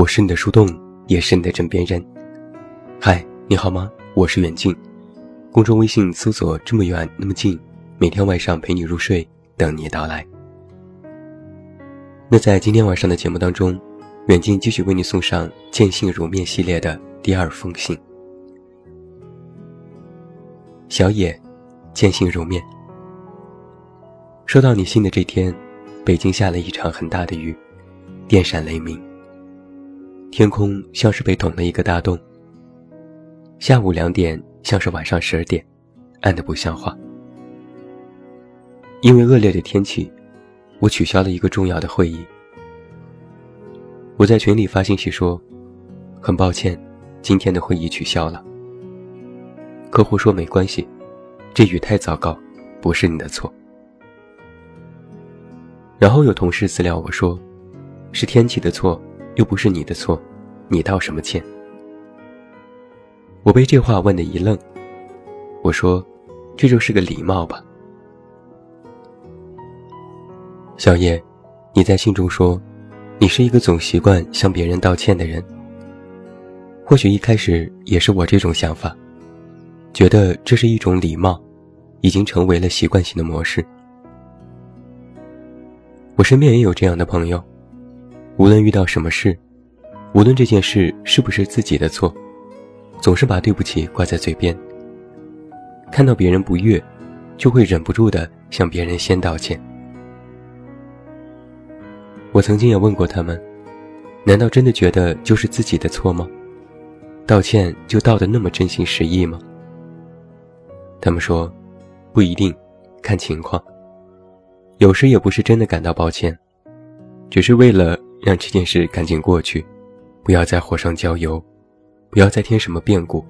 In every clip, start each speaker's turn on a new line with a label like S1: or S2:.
S1: 我是你的树洞，也是你的枕边人。嗨，你好吗？我是远近，公众微信搜索“这么远那么近”，每天晚上陪你入睡，等你到来。那在今天晚上的节目当中，远近继续为你送上《见信如面》系列的第二封信。小野，见信如面。收到你信的这天，北京下了一场很大的雨，电闪雷鸣。天空像是被捅了一个大洞。下午两点像是晚上十二点，暗得不像话。因为恶劣的天气，我取消了一个重要的会议。我在群里发信息说：“很抱歉，今天的会议取消了。”客户说：“没关系，这雨太糟糕，不是你的错。”然后有同事私聊我说：“是天气的错。”又不是你的错，你道什么歉？我被这话问的一愣。我说：“这就是个礼貌吧。”小叶，你在信中说，你是一个总习惯向别人道歉的人。或许一开始也是我这种想法，觉得这是一种礼貌，已经成为了习惯性的模式。我身边也有这样的朋友。无论遇到什么事，无论这件事是不是自己的错，总是把对不起挂在嘴边。看到别人不悦，就会忍不住的向别人先道歉。我曾经也问过他们，难道真的觉得就是自己的错吗？道歉就道的那么真心实意吗？他们说，不一定，看情况。有时也不是真的感到抱歉，只是为了。让这件事赶紧过去，不要再火上浇油，不要再添什么变故。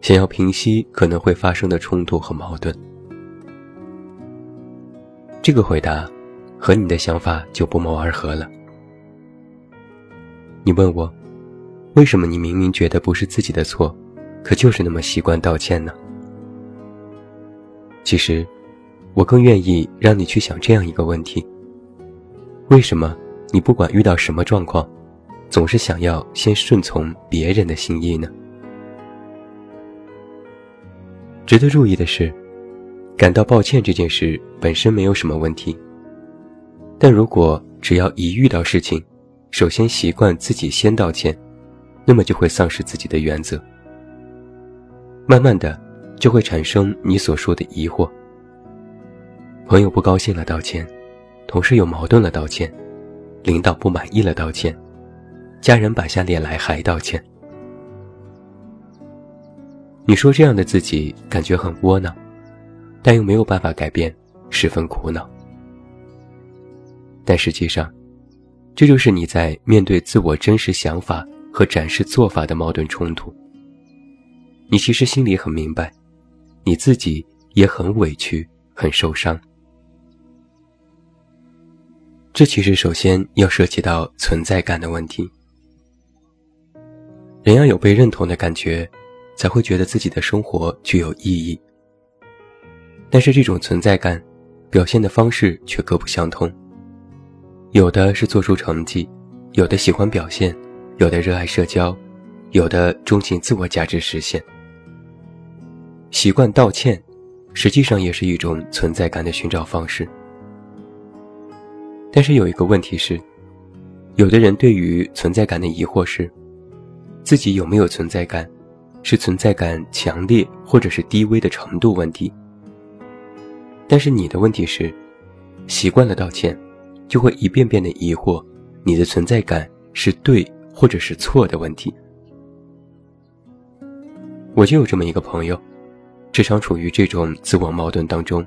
S1: 想要平息可能会发生的冲突和矛盾。这个回答和你的想法就不谋而合了。你问我，为什么你明明觉得不是自己的错，可就是那么习惯道歉呢？其实，我更愿意让你去想这样一个问题：为什么？你不管遇到什么状况，总是想要先顺从别人的心意呢？值得注意的是，感到抱歉这件事本身没有什么问题。但如果只要一遇到事情，首先习惯自己先道歉，那么就会丧失自己的原则。慢慢的，就会产生你所说的疑惑。朋友不高兴了道歉，同事有矛盾了道歉。领导不满意了，道歉；家人摆下脸来还道歉。你说这样的自己感觉很窝囊，但又没有办法改变，十分苦恼。但实际上，这就是你在面对自我真实想法和展示做法的矛盾冲突。你其实心里很明白，你自己也很委屈，很受伤。这其实首先要涉及到存在感的问题。人要有被认同的感觉，才会觉得自己的生活具有意义。但是这种存在感，表现的方式却各不相同。有的是做出成绩，有的喜欢表现，有的热爱社交，有的钟情自我价值实现。习惯道歉，实际上也是一种存在感的寻找方式。但是有一个问题是，有的人对于存在感的疑惑是，自己有没有存在感，是存在感强烈或者是低微的程度问题。但是你的问题是，习惯了道歉，就会一遍遍的疑惑，你的存在感是对或者是错的问题。我就有这么一个朋友，时常处于这种自我矛盾当中。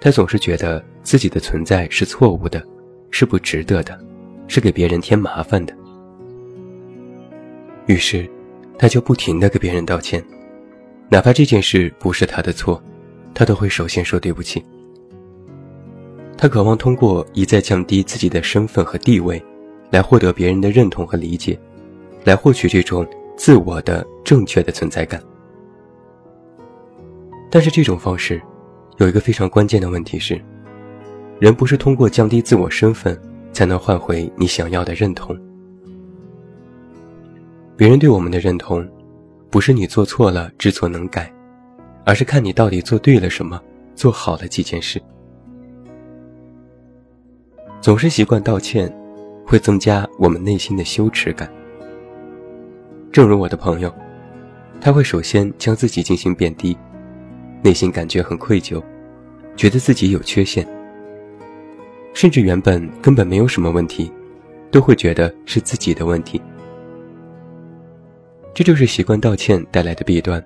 S1: 他总是觉得自己的存在是错误的，是不值得的，是给别人添麻烦的。于是，他就不停地给别人道歉，哪怕这件事不是他的错，他都会首先说对不起。他渴望通过一再降低自己的身份和地位，来获得别人的认同和理解，来获取这种自我的正确的存在感。但是这种方式，有一个非常关键的问题是，人不是通过降低自我身份才能换回你想要的认同。别人对我们的认同，不是你做错了知错能改，而是看你到底做对了什么，做好了几件事。总是习惯道歉，会增加我们内心的羞耻感。正如我的朋友，他会首先将自己进行贬低，内心感觉很愧疚，觉得自己有缺陷，甚至原本根本没有什么问题，都会觉得是自己的问题。这就是习惯道歉带来的弊端，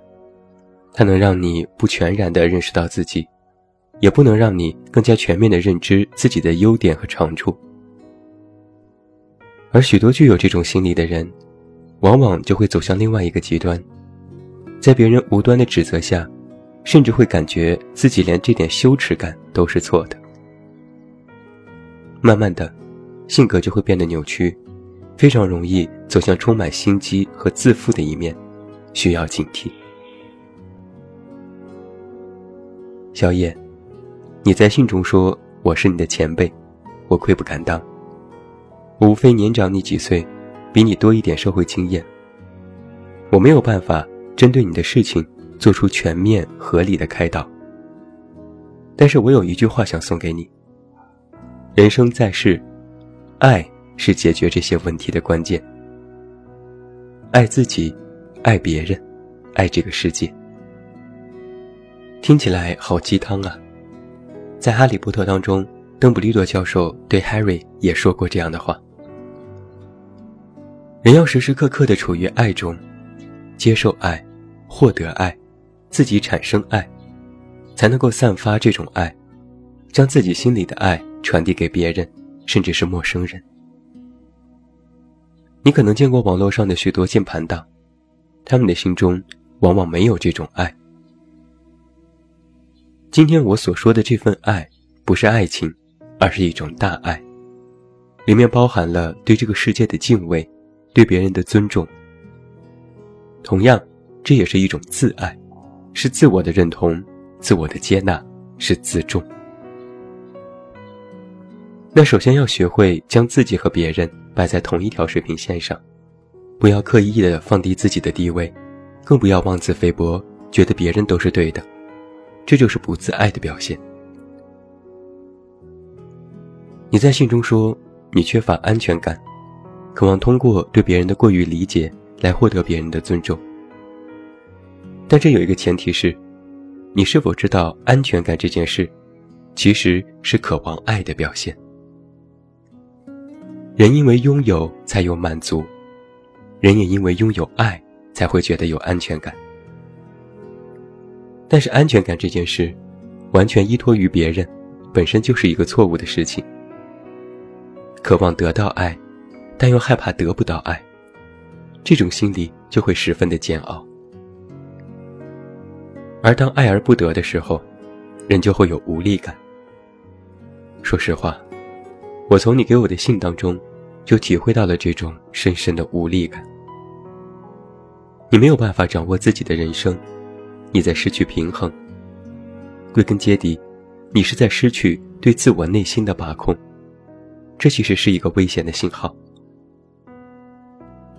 S1: 它能让你不全然地认识到自己，也不能让你更加全面地认知自己的优点和长处。而许多具有这种心理的人，往往就会走向另外一个极端，在别人无端的指责下，甚至会感觉自己连这点羞耻感都是错的。慢慢的，性格就会变得扭曲。非常容易走向充满心机和自负的一面，需要警惕。小叶，你在信中说我是你的前辈，我愧不敢当。我无非年长你几岁，比你多一点社会经验。我没有办法针对你的事情做出全面合理的开导。但是我有一句话想送给你：人生在世，爱。是解决这些问题的关键。爱自己，爱别人，爱这个世界。听起来好鸡汤啊！在《哈利波特》当中，邓布利多教授对 Harry 也说过这样的话：人要时时刻刻的处于爱中，接受爱，获得爱，自己产生爱，才能够散发这种爱，将自己心里的爱传递给别人，甚至是陌生人。你可能见过网络上的许多键盘党，他们的心中往往没有这种爱。今天我所说的这份爱，不是爱情，而是一种大爱，里面包含了对这个世界的敬畏，对别人的尊重。同样，这也是一种自爱，是自我的认同，自我的接纳，是自重。那首先要学会将自己和别人。摆在同一条水平线上，不要刻意的放低自己的地位，更不要妄自菲薄，觉得别人都是对的，这就是不自爱的表现。你在信中说，你缺乏安全感，渴望通过对别人的过于理解来获得别人的尊重。但这有一个前提是，你是否知道安全感这件事，其实是渴望爱的表现。人因为拥有才有满足，人也因为拥有爱才会觉得有安全感。但是安全感这件事，完全依托于别人，本身就是一个错误的事情。渴望得到爱，但又害怕得不到爱，这种心理就会十分的煎熬。而当爱而不得的时候，人就会有无力感。说实话，我从你给我的信当中。就体会到了这种深深的无力感。你没有办法掌握自己的人生，你在失去平衡。归根结底，你是在失去对自我内心的把控，这其实是一个危险的信号。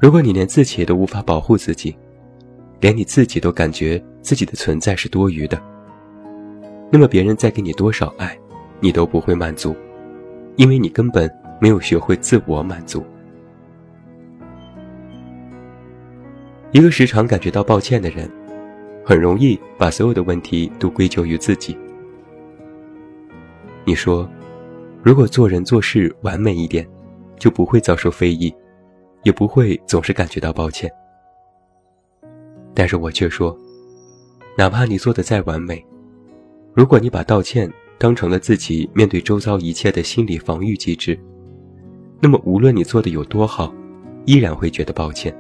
S1: 如果你连自己都无法保护自己，连你自己都感觉自己的存在是多余的，那么别人再给你多少爱，你都不会满足，因为你根本。没有学会自我满足。一个时常感觉到抱歉的人，很容易把所有的问题都归咎于自己。你说，如果做人做事完美一点，就不会遭受非议，也不会总是感觉到抱歉。但是我却说，哪怕你做的再完美，如果你把道歉当成了自己面对周遭一切的心理防御机制。那么，无论你做的有多好，依然会觉得抱歉。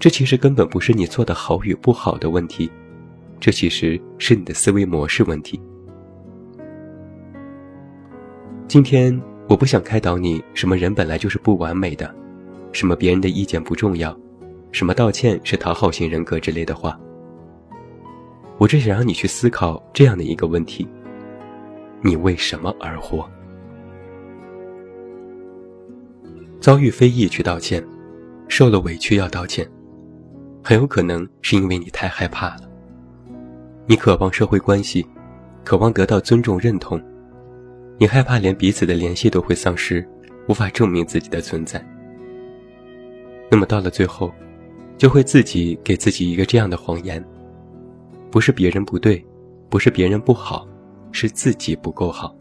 S1: 这其实根本不是你做的好与不好的问题，这其实是你的思维模式问题。今天我不想开导你，什么人本来就是不完美的，什么别人的意见不重要，什么道歉是讨好型人格之类的话。我只想让你去思考这样的一个问题：你为什么而活？遭遇非议去道歉，受了委屈要道歉。很有可能是因为你太害怕了，你渴望社会关系，渴望得到尊重认同，你害怕连彼此的联系都会丧失，无法证明自己的存在。那么到了最后，就会自己给自己一个这样的谎言：不是别人不对，不是别人不好，是自己不够好。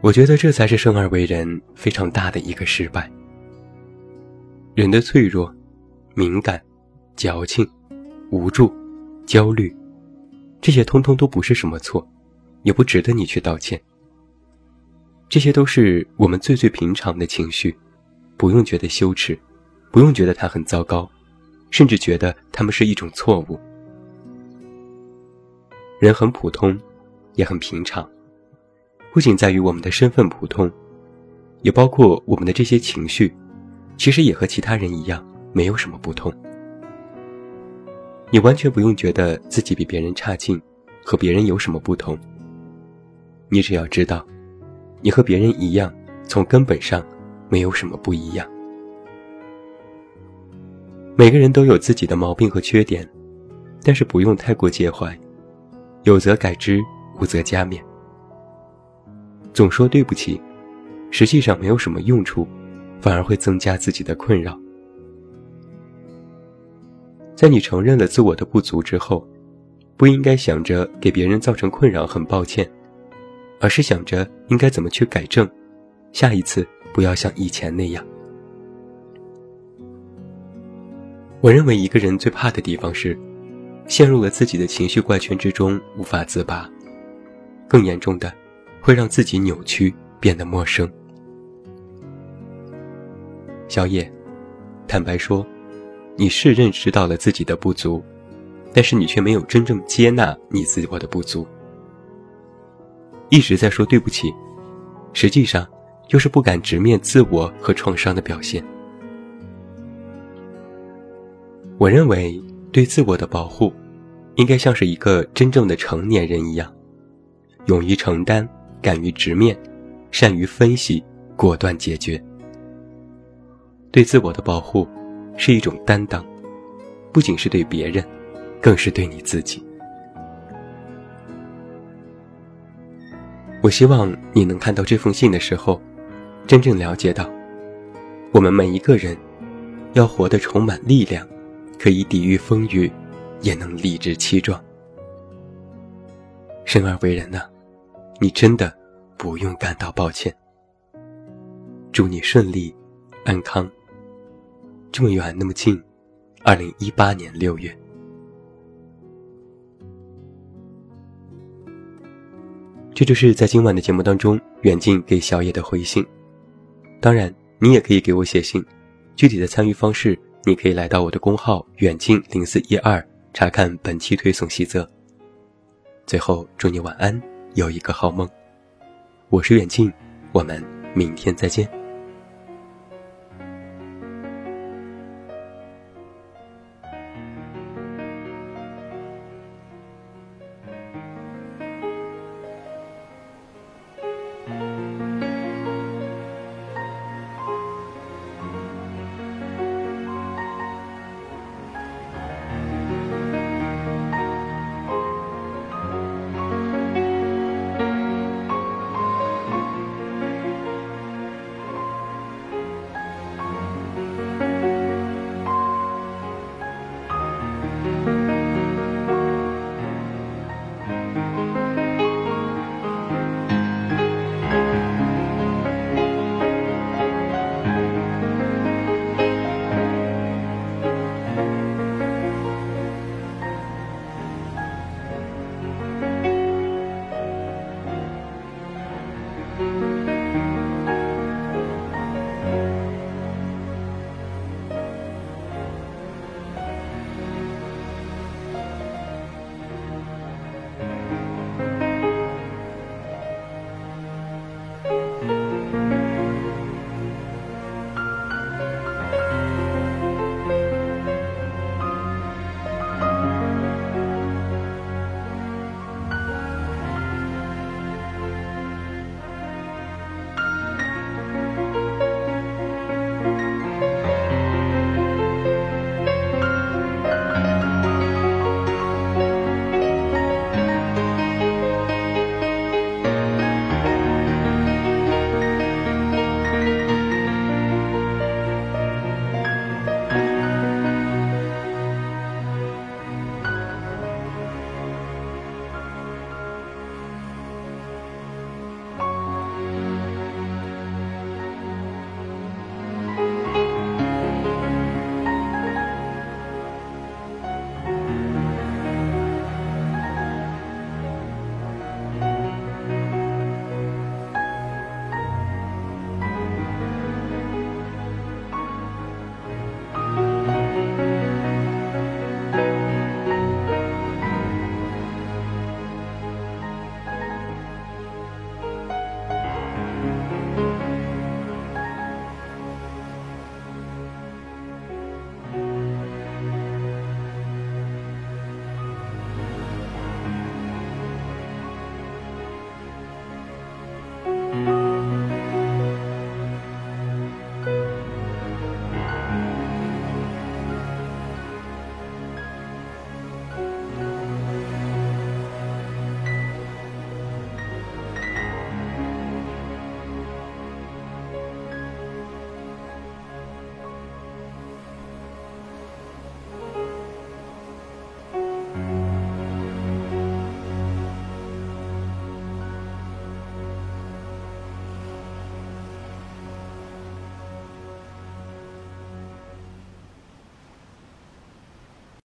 S1: 我觉得这才是生而为人非常大的一个失败。人的脆弱。敏感、矫情、无助、焦虑，这些通通都不是什么错，也不值得你去道歉。这些都是我们最最平常的情绪，不用觉得羞耻，不用觉得它很糟糕，甚至觉得他们是一种错误。人很普通，也很平常，不仅在于我们的身份普通，也包括我们的这些情绪，其实也和其他人一样。没有什么不同，你完全不用觉得自己比别人差劲，和别人有什么不同。你只要知道，你和别人一样，从根本上没有什么不一样。每个人都有自己的毛病和缺点，但是不用太过介怀，有则改之，无则加勉。总说对不起，实际上没有什么用处，反而会增加自己的困扰。在你承认了自我的不足之后，不应该想着给别人造成困扰，很抱歉，而是想着应该怎么去改正，下一次不要像以前那样。我认为一个人最怕的地方是，陷入了自己的情绪怪圈之中无法自拔，更严重的，会让自己扭曲，变得陌生。小野，坦白说。你是认识到了自己的不足，但是你却没有真正接纳你自我的不足，一直在说对不起，实际上又是不敢直面自我和创伤的表现。我认为对自我的保护，应该像是一个真正的成年人一样，勇于承担，敢于直面，善于分析，果断解决。对自我的保护。是一种担当，不仅是对别人，更是对你自己。我希望你能看到这封信的时候，真正了解到，我们每一个人要活得充满力量，可以抵御风雨，也能理直气壮。生而为人呢，你真的不用感到抱歉。祝你顺利，安康。这么远，那么近。二零一八年六月，这就是在今晚的节目当中，远近给小野的回信。当然，你也可以给我写信。具体的参与方式，你可以来到我的公号“远近零四一二”查看本期推送细则。最后，祝你晚安，有一个好梦。我是远近，我们明天再见。